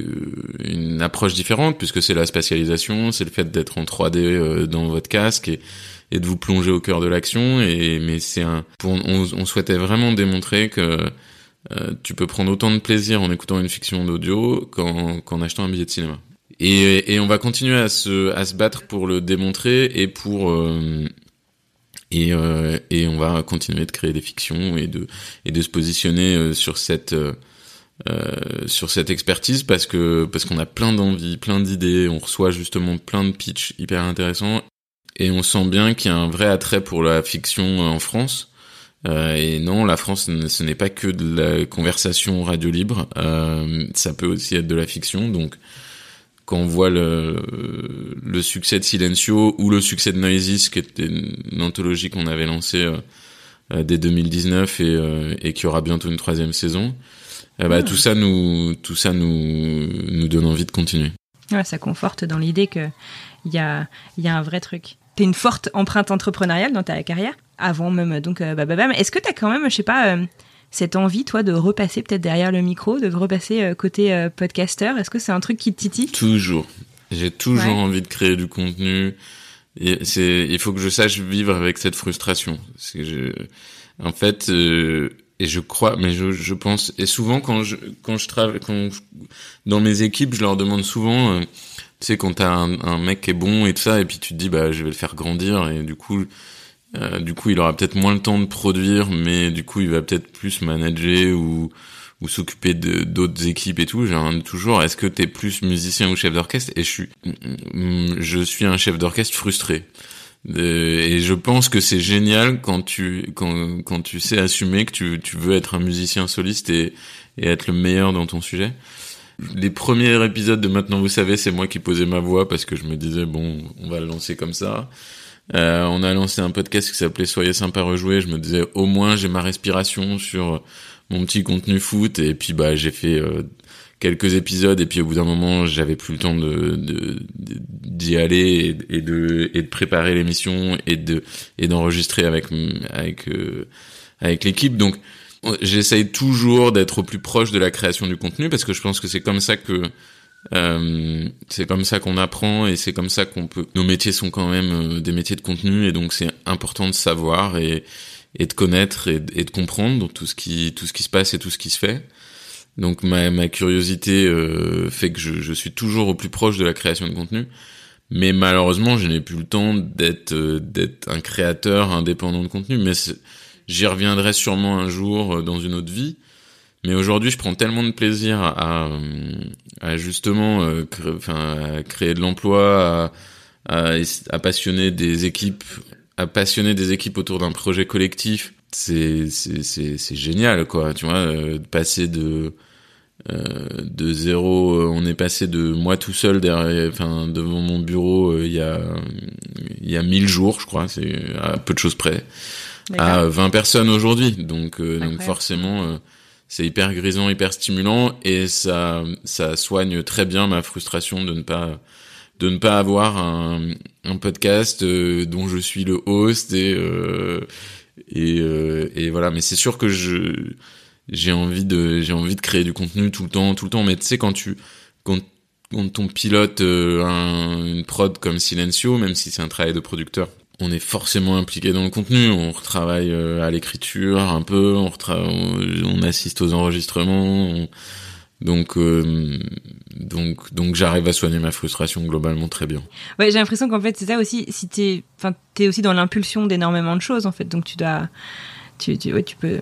une approche différente puisque c'est la spatialisation, c'est le fait d'être en 3D dans votre casque et, et de vous plonger au cœur de l'action. Et mais c'est un, on, on, souhaitait vraiment démontrer que euh, tu peux prendre autant de plaisir en écoutant une fiction d'audio qu'en achetant un billet de cinéma. Et, on va continuer à se, battre pour le démontrer et pour euh, et, euh, et on va continuer de créer des fictions et de et de se positionner euh, sur cette sur cette expertise parce que parce qu'on a plein d'envies, plein d'idées, on reçoit justement plein de pitchs hyper intéressants et on sent bien qu'il y a un vrai attrait pour la fiction en France. Et non, la France, ce n'est pas que de la conversation radio libre, ça peut aussi être de la fiction. Donc, quand on voit le, le succès de Silencio ou le succès de Noises, qui était une anthologie qu'on avait lancée euh, dès 2019 et, euh, et qui aura bientôt une troisième saison, bah, ah. tout ça nous, tout ça nous, nous donne envie de continuer.
Ouais, ça conforte dans l'idée que il y a, y a un vrai truc t'as une forte empreinte entrepreneuriale dans ta carrière avant même donc euh, bah, bah, bah, est-ce que t'as quand même je sais pas cette envie toi de repasser peut-être derrière le micro de repasser euh, côté euh, podcaster est-ce que c'est un truc qui te titille?
Toujours. J'ai toujours envie de créer du contenu. Et c'est il faut que je sache vivre avec cette frustration. Je en fait et je crois mais je, je pense et souvent quand je quand je travaille quand dans mes équipes je leur demande souvent tu sais quand t'as un, un mec qui est bon et tout ça et puis tu te dis bah je vais le faire grandir et du coup euh, du coup il aura peut-être moins le temps de produire mais du coup il va peut-être plus manager ou ou s'occuper de d'autres équipes et tout. J'ai toujours. Est-ce que t'es plus musicien ou chef d'orchestre? Et je suis je suis un chef d'orchestre frustré. Et je pense que c'est génial quand tu quand quand tu sais assumer que tu tu veux être un musicien soliste et et être le meilleur dans ton sujet. Les premiers épisodes de Maintenant vous savez, c'est moi qui posais ma voix parce que je me disais bon, on va le lancer comme ça. Euh, on a lancé un podcast qui s'appelait Soyez sympa rejouer. Je me disais au moins j'ai ma respiration sur mon petit contenu foot. Et puis bah j'ai fait euh, quelques épisodes. Et puis au bout d'un moment j'avais plus le temps de d'y aller et, de et de préparer l'émission et de et d'enregistrer avec avec euh, avec l'équipe. Donc j'essaye toujours d'être au plus proche de la création du contenu parce que je pense que c'est comme ça que euh, c'est comme ça qu'on apprend et c'est comme ça qu'on peut. Nos métiers sont quand même euh, des métiers de contenu et donc c'est important de savoir et, et de connaître et, de comprendre tout ce qui tout ce qui se passe et tout ce qui se fait. Donc ma, ma curiosité euh, fait que je, je, suis toujours au plus proche de la création de contenu, mais malheureusement je n'ai plus le temps d'être euh, d'être un créateur indépendant de contenu. Mais J'y reviendrai sûrement un jour dans une autre vie. Mais aujourd'hui, je prends tellement de plaisir à, à justement euh, enfin, à créer de l'emploi, à, à, à, passionner des équipes, à passionner des équipes autour d'un projet collectif. C'est c'est génial quoi, tu vois, euh, passer de euh, de zéro, on est passé de moi tout seul derrière, enfin devant mon bureau il y a il y a mille jours, je crois, c'est à peu de choses près à 20 personnes aujourd'hui. Donc, euh, donc forcément, euh, c'est hyper grisant, hyper stimulant et ça, ça soigne très bien ma frustration de ne pas, de ne pas avoir un, un podcast euh, dont je suis le host et et, et voilà. Mais c'est sûr que je j'ai envie de j'ai envie de créer du contenu tout le temps, tout le temps. Mais tu sais quand tu quand quand on pilote un, une prod comme Silencio, même si c'est un travail de producteur on est forcément impliqué dans le contenu. On retravaille à l'écriture un peu, on, on, assiste aux enregistrements. Donc, donc, donc, j'arrive à soigner ma frustration globalement très bien.
Ouais, j'ai l'impression qu'en fait, c'est ça aussi. Si t'es, enfin, t'es aussi dans l'impulsion d'énormément de choses, en fait. Donc, tu dois, tu, tu, ouais, tu peux,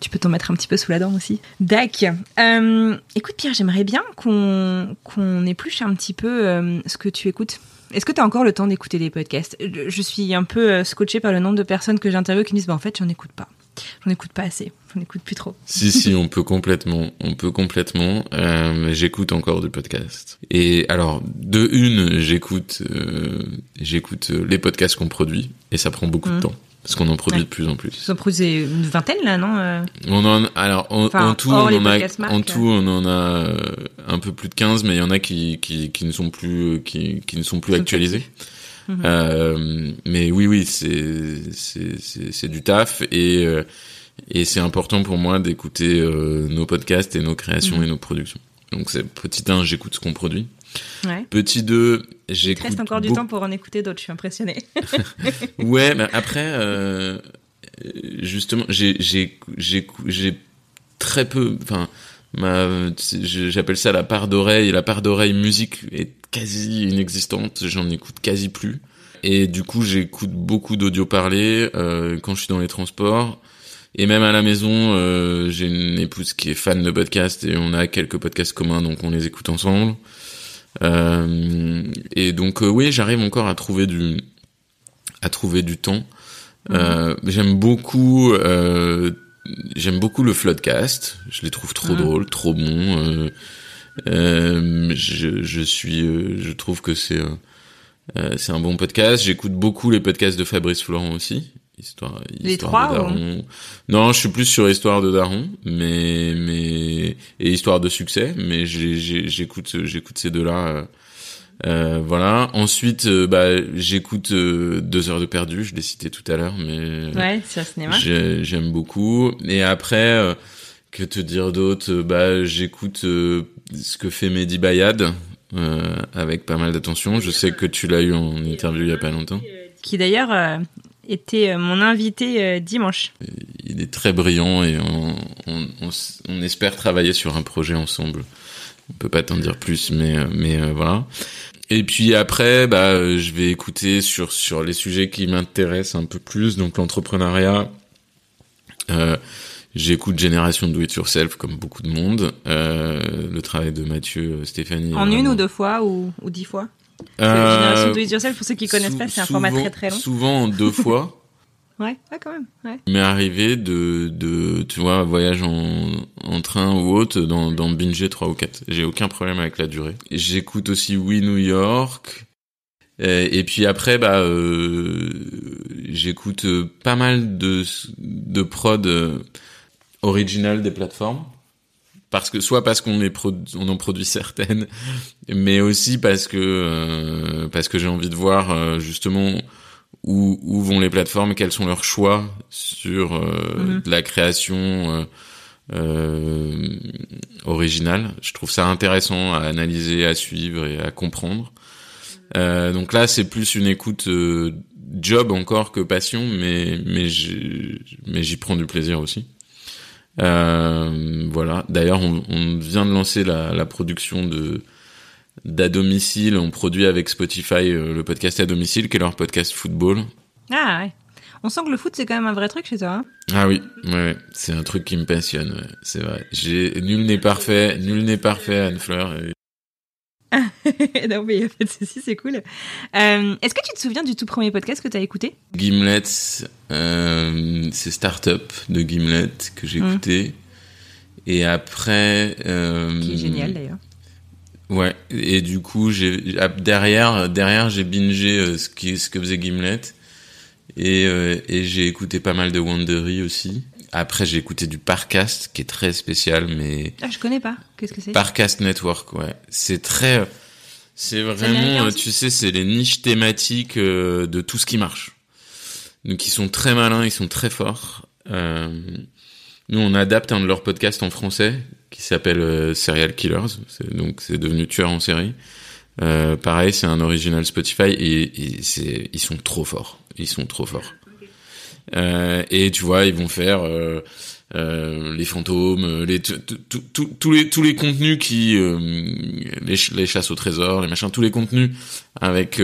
tu peux t'en mettre un petit peu sous la dent aussi. Dac. Euh, écoute Pierre, j'aimerais bien qu'on qu'on épluche un petit peu euh, ce que tu écoutes. Est-ce que tu as encore le temps d'écouter des podcasts? Je suis un peu euh, scotché par le nombre de personnes que j'interviewe qui me disent bah, en fait, j'en écoute pas. J'en écoute pas assez. J'en écoute plus trop.
Si si, on peut complètement, on peut complètement. Euh, j'écoute encore du podcast. Et alors, de une, j'écoute, euh, j'écoute les podcasts qu'on produit et ça prend beaucoup de mmh. temps. Parce qu'on en produit de plus en plus.
Vous en produisez une vingtaine là, non
euh On en alors en, tout on en a en tout on en a euh, un peu plus de 15 mais il y en a qui qui, qui ne sont plus qui qui ne sont plus actualisés. Mhm. Euh, mais oui oui, c'est c'est c'est du taf et euh, et c'est important pour moi d'écouter nos podcasts et nos créations mhm. et nos productions. Donc c'est petit 1, j'écoute ce qu'on produit. Petit 2, j'écoute.
Il reste encore du temps pour en écouter d'autres, je suis impressionné.
ouais, mais après, euh, justement, j'ai très peu. Enfin, j'appelle ça la part d'oreille. La part d'oreille musique est quasi inexistante, j'en écoute quasi plus. Et du coup, j'écoute beaucoup d'audio parlé euh, quand je suis dans les transports. Et même à la maison, euh, j'ai une épouse qui est fan de podcasts et on a quelques podcasts communs, donc on les écoute ensemble. Euh, et donc euh, oui, j'arrive encore à trouver du à trouver du temps. Mhm. Euh, j'aime beaucoup j'aime beaucoup le Floodcast. Je les trouve trop mhm. drôles, trop bons. je, je suis, je trouve que c'est c'est un bon podcast. J'écoute beaucoup les podcasts de Fabrice Florent aussi.
Histoire, les trois
Daron. Non, je suis plus sur Histoire de Daron, mais mais et Histoire de succès, mais j'écoute j'écoute ces deux-là. Euh, euh, voilà. Ensuite, euh, bah, j'écoute Deux heures de perdu. Je l'ai cité tout à l'heure, mais
ouais, sur cinéma.
J'aime beaucoup. Et après, que te dire d'autre? Bah, j'écoute ce que fait Mehdi Bayad avec pas mal d'attention. Je sais que tu l'as eu en interview il y a pas longtemps.
Qui d'ailleurs était euh, mon invité euh, dimanche.
Il est très brillant et on, espère travailler sur un projet ensemble. On peut pas t'en dire plus, mais euh, mais voilà. Et puis après, bah, je vais écouter sur sur les sujets qui m'intéressent un peu plus, donc l'entrepreneuriat. J'écoute Génération Do It Yourself comme beaucoup de monde. le travail de Mathieu, Stéphanie.
En une ou deux fois ou, ou dix fois? Euh, Génération Do It Yourself, pour ceux qui connaissent pas, c'est un format très très long.
Souvent deux fois.
ouais, ouais, quand même. Ouais.
Il m'est arrivé de, de, tu vois, voyage en, en train ou autre, dans, dans Binger 3 ou 4. J'ai aucun problème avec la durée. J'écoute aussi Oui New York. Et, puis après, bah, euh, j'écoute pas mal de, de prod euh, original des plateformes parce que soit parce qu'on est on en produit certaines, mais aussi parce que euh, parce que j'ai envie de voir euh, justement où, où vont les plateformes, quels sont leurs choix sur euh, mm-hmm. la création originale. Je trouve ça intéressant à analyser, à suivre et à comprendre. donc là, c'est plus une écoute job encore que passion, mais mais j'y prends du plaisir aussi. Euh, voilà. D'ailleurs, on, on, vient de lancer la, la production de d'à domicile. On produit avec Spotify euh, le podcast à domicile, qui est leur podcast football.
Ah ouais. On sent que le foot c'est quand même un vrai truc chez toi. Hein
ah oui, ouais, c'est un truc qui me passionne. Ouais, c'est vrai. J'ai nul n'est parfait, nul n'est parfait, Anne Fleur.
non, mais en fait, ceci, c'est cool. Euh, Est-ce que tu te souviens du tout premier podcast que tu as écouté?
Gimlet, euh, c'est Startup de Gimlet que j'ai mmh. écouté. Et après. Euh,
Qui est génial d'ailleurs.
Ouais, et du coup, j'ai derrière, derrière, j'ai bingé euh, ce, qui, ce que faisait Gimlet. Et, et j'ai écouté pas mal de Wandery aussi. Après, j'ai écouté du Parcast, qui est très spécial, mais...
Ah, je connais pas. Qu'est-ce que c'est?
Parcast Network, ouais. C'est très... C'est vraiment, tu sais, c'est les niches thématiques euh, de tout ce qui marche. Donc, ils sont très malins, ils sont très forts. Euh, nous, on adapte un de leurs podcasts en français, qui s'appelle euh, Serial Killers. Donc, c'est devenu Tueur en série. Euh, pareil, c'est un original Spotify et, ils sont trop forts. Ils sont trop forts. Euh, et tu vois, ils vont faire euh, euh, les fantômes, les tous les tous les contenus qui les, les chasses au trésor, les machins, tous les contenus avec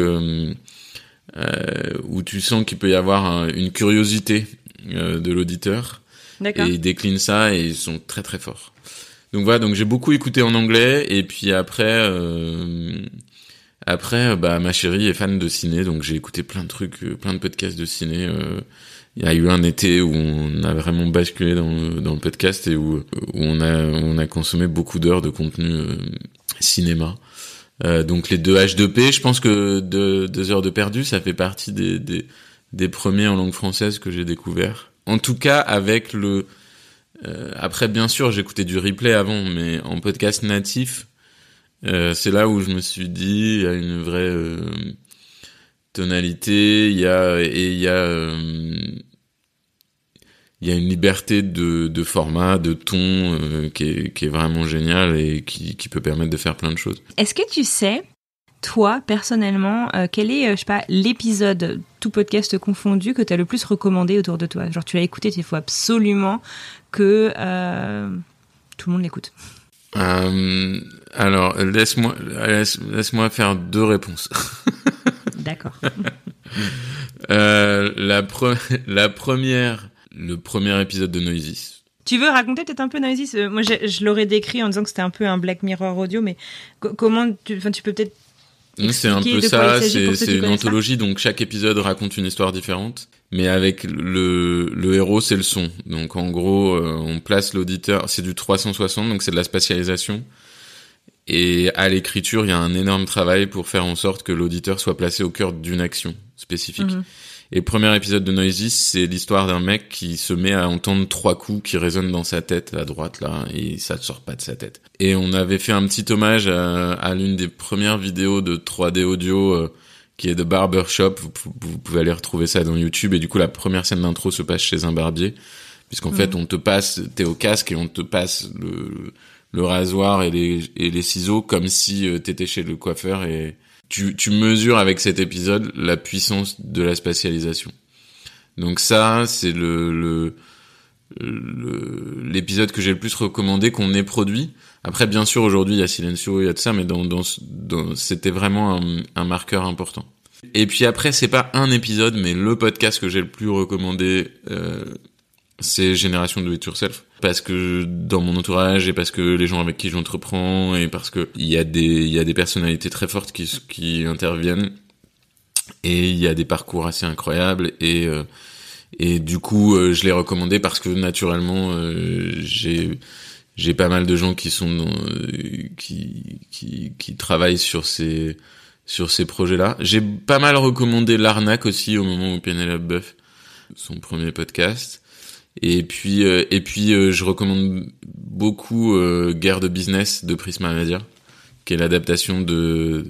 où tu sens qu'il peut y avoir une curiosité de l'auditeur. Et ils déclinent ça et ils sont très très forts. Donc voilà, donc j'ai beaucoup écouté en anglais et puis après après bah ma chérie est fan de ciné donc j'ai écouté plein de trucs, plein de podcasts de ciné il y a eu un été où on a vraiment basculé dans le, podcast et où, on a on a consommé beaucoup d'heures de contenu euh, cinéma. Euh, donc les deux H2P, je pense que deux, heures de perdu, ça fait partie des, des, premiers en langue française que j'ai découvert. En tout cas avec le euh, après bien sûr j'écoutais du replay avant, mais en podcast natif, euh, c'est là où je me suis dit il y a une vraie tonalité, il y a et il y a euh, il y a une liberté de, de format, de ton euh, qui, est, qui est vraiment génial et qui, qui peut permettre de faire plein de choses.
Est-ce que tu sais, toi, personnellement, euh, quel est, je sais pas, l'épisode, tout podcast confondu, que tu as le plus recommandé autour de toi? Genre, tu as écouté, il faut absolument que tout le monde l'écoute.
alors, laisse-moi laisse, laisse-moi faire deux réponses.
D'accord.
euh, la, la première, le premier épisode de Noisis.
Tu veux raconter peut-être un peu Noisis? Moi, je l'aurais décrit en disant que c'était un peu un Black Mirror audio, mais comment tu, tu peux peut-être
c'est un peu ça, c'est une anthologie, donc chaque épisode raconte une histoire différente, mais avec le, le héros, c'est le son. Donc en gros, euh, on place l'auditeur, c'est du 360, donc c'est de la spatialisation. Et à l'écriture, il y a un énorme travail pour faire en sorte que l'auditeur soit placé au cœur d'une action spécifique. Mhm. Et le premier épisode de Noises, c'est l'histoire d'un mec qui se met à entendre trois coups qui résonnent dans sa tête à droite là, et ça ne sort pas de sa tête. Et on avait fait un petit hommage à, l'une des premières vidéos de 3D audio euh, qui est de Barbershop. Vous, vous, pouvez aller retrouver ça dans YouTube. Et du coup, la première scène d'intro se passe chez un barbier, puisqu'en mhm. fait, on te passe, t'es au casque et on te passe le le rasoir et les, et les ciseaux comme si euh, t'étais chez le coiffeur et tu, tu mesures avec cet épisode la puissance de la spatialisation. Donc ça, c'est le, le l'épisode que j'ai le plus recommandé qu'on ait produit. Après, bien sûr, aujourd'hui, il y a Silencio, il y a de ça, mais dans, dans, c'était vraiment un, un, marqueur important. Et puis après, c'est pas un épisode, mais le podcast que j'ai le plus recommandé euh, c'est Génération Do It Yourself. Parce que dans mon entourage et parce que les gens avec qui j'entreprends et parce que il y a des, il y a des personnalités très fortes qui, qui interviennent et il y a des parcours assez incroyables et, euh, et du coup, euh, je l'ai recommandé parce que naturellement, euh, j'ai, j'ai pas mal de gens qui sont qui, qui, qui travaillent sur ces, sur ces projets-là. J'ai pas mal recommandé l'arnaque aussi au moment où Penelope Buff, son premier podcast. Et puis, euh, et puis euh, je recommande beaucoup euh, Guerre de business de Prisma Media, qui est l'adaptation de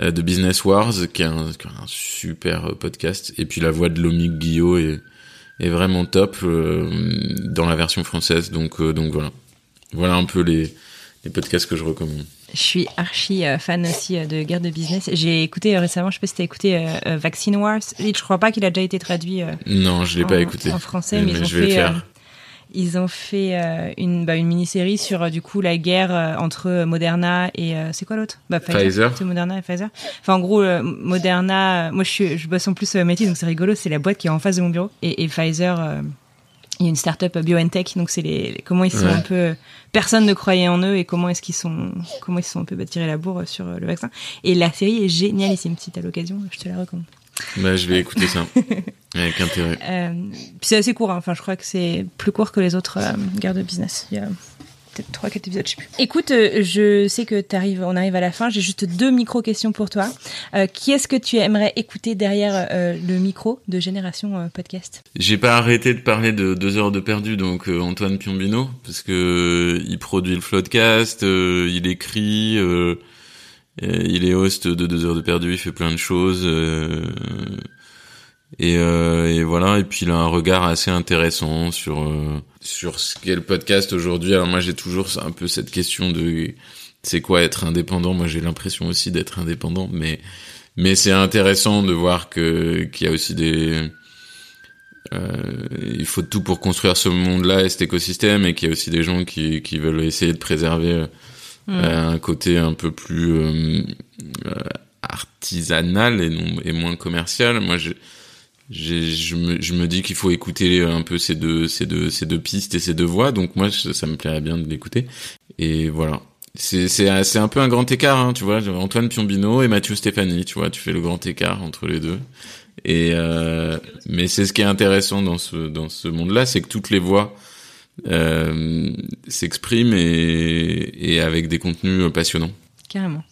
de Business Wars, qui est un, super podcast. Et puis la voix de Lomique Guillot est, est vraiment top dans la version française. Donc, donc voilà, voilà un peu les, les podcasts que je recommande.
Je suis archi euh, fan aussi euh, de guerre de business. J'ai écouté euh, récemment, je sais pas si t'as écouté Vaccine Wars. Je crois pas qu'il a déjà été traduit.
non, je l'ai pas écouté.
En français, mais, ils ont fait. ils ont fait une, bah, une mini-série sur du coup la guerre entre Moderna et c'est quoi l'autre?
Bah, Pfizer.
Pfizer. Moderna et Pfizer. Enfin en gros Moderna, moi je suis, je bosse en plus métier donc c'est rigolo, c'est la boîte qui est en face de mon bureau et, et Pfizer il y a une startup BioNTech, donc c'est les, comment ils sont un peu personne ne croyait en eux et comment est-ce qu'ils sont comment ils sont un peu tirés la bourre sur le vaccin. Et la série est génialissime. Si t'as l'occasion, je te la recommande.
Bah, je vais écouter ça avec intérêt.
Euh, c'est assez court. Hein. Enfin, je crois que c'est plus court que les autres euh, guerres de business. Il y a peut-être trois, quatre épisodes, je sais plus. Écoute, euh, je sais que t'arrives, on arrive à la fin. J'ai juste deux micro questions pour toi. Euh, qui est-ce que tu aimerais écouter derrière euh, le micro de Génération Podcast?
J'ai pas arrêté de parler de deux heures de perdu, donc Antoine Piombino, parce que il produit le Floodcast, il écrit. il est host de deux heures de perdu, il fait plein de choses. Et, euh, et, voilà, et puis il a un regard assez intéressant sur euh, sur ce qu'est le podcast aujourd'hui. Alors moi j'ai toujours un peu cette question de c'est quoi être indépendant? Moi, j'ai l'impression aussi d'être indépendant, mais mais c'est intéressant de voir que qu'il y a aussi des euh, il faut tout pour construire ce monde-là et cet écosystème et qu'il y a aussi des gens qui, qui veulent essayer de préserver euh, euh, un côté un peu plus artisanal et non et moins commercial. Moi, je je me, je me dis qu'il faut écouter un peu ces deux ces deux ces deux pistes et ces deux voix. Donc moi, ça me plairait bien de l'écouter. Et voilà. C'est c'est c'est un peu un grand écart, hein, tu vois. Antoine Piombino et Mathieu Stéphanie, tu vois, tu fais le grand écart entre les deux. Et euh, mais c'est ce qui est intéressant dans ce dans ce monde-là, c'est que toutes les voix euh, s'expriment et, et avec des contenus passionnants.
Carrément.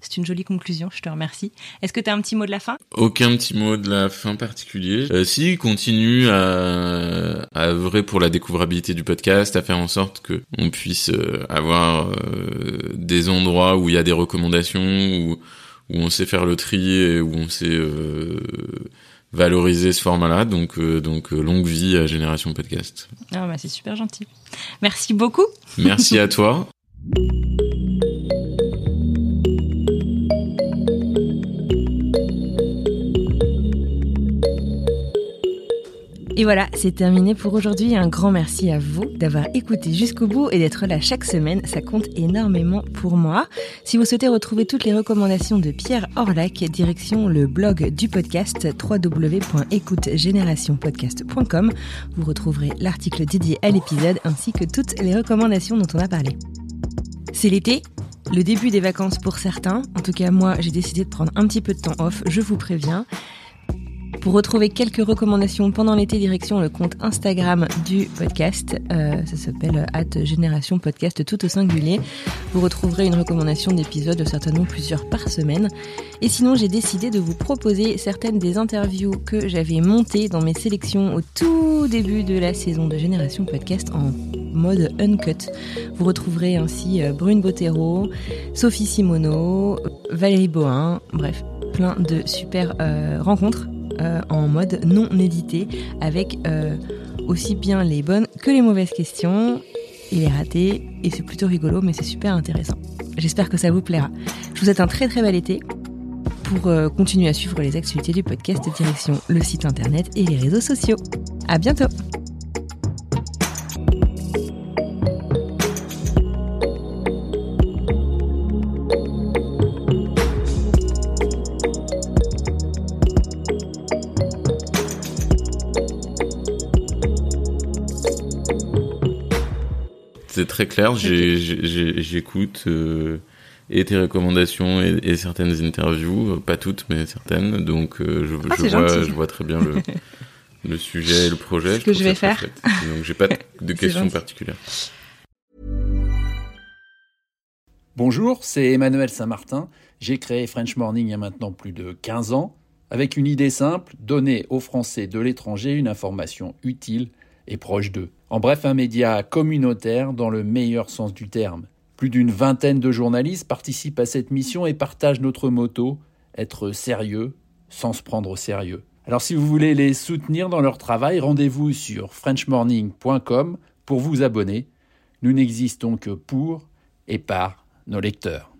C'est une jolie conclusion, je te remercie. Est-ce que tu as un petit mot de la fin?
Aucun petit mot de la fin particulier. Euh, si, continue à, à œuvrer pour la découvrabilité du podcast, à faire en sorte que on puisse euh, avoir euh, des endroits où il y a des recommandations, où, où on sait faire le tri et où on sait valoriser ce format-là. Donc, donc longue vie à Génération Podcast.
Ah bah c'est super gentil. Merci beaucoup.
Merci à toi.
Et voilà, c'est terminé pour aujourd'hui. Un grand merci à vous d'avoir écouté jusqu'au bout et d'être là chaque semaine. Ça compte énormément pour moi. Si vous souhaitez retrouver toutes les recommandations de Pierre Orlac, direction le blog du podcast www.écoutegénérationpodcast.com. Vous retrouverez l'article dédié à l'épisode ainsi que toutes les recommandations dont on a parlé. C'est l'été, le début des vacances pour certains. En tout cas, moi, j'ai décidé de prendre un petit peu de temps off, je vous préviens. Pour retrouver quelques recommandations pendant l'été, direction le compte Instagram du podcast. Euh, ça s'appelle at Génération Podcast tout au singulier. Vous retrouverez une recommandation d'épisodes, certainement plusieurs par semaine. Et sinon, j'ai décidé de vous proposer certaines des interviews que j'avais montées dans mes sélections au tout début de la saison de Génération Podcast en mode uncut. Vous retrouverez ainsi euh, Brune Bottero, Sophie Simoneau, Valérie Bohin, bref, plein de super euh, rencontres euh, en mode non édité avec euh, aussi bien les bonnes que les mauvaises questions et les ratés et c'est plutôt rigolo mais c'est super intéressant. J'espère que ça vous plaira. Je vous souhaite un très très bel été pour euh, continuer à suivre les actualités du podcast direction le site internet et les réseaux sociaux. À bientôt!
Très clair. J'écoute euh, et tes recommandations et, certaines interviews, pas toutes, mais certaines. Donc, euh, je,
ah,
je, vois, je, vois, très bien le, le sujet et le projet.
Ce que je vais faire.
Donc, j'ai pas de questions particulières.
Bonjour, c'est Emmanuel Saint-Martin. J'ai créé French Morning il y a maintenant plus de 15 ans, avec une idée simple, donner aux Français de l'étranger une information utile et proche d'eux. En bref, un média communautaire dans le meilleur sens du terme. Plus d'une vingtaine de journalistes participent à cette mission et partagent notre motto être sérieux sans se prendre au sérieux. Alors si vous voulez les soutenir dans leur travail, rendez-vous sur frenchmorning.com pour vous abonner. Nous n'existons que pour et par nos lecteurs.